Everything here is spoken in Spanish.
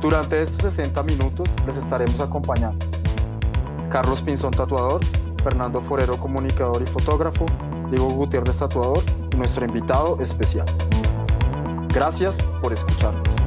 Durante estos 60 minutos les estaremos acompañando Carlos Pinzón Tatuador, Fernando Forero Comunicador y Fotógrafo, Diego Gutiérrez Tatuador nuestro invitado especial. Gracias por escucharnos.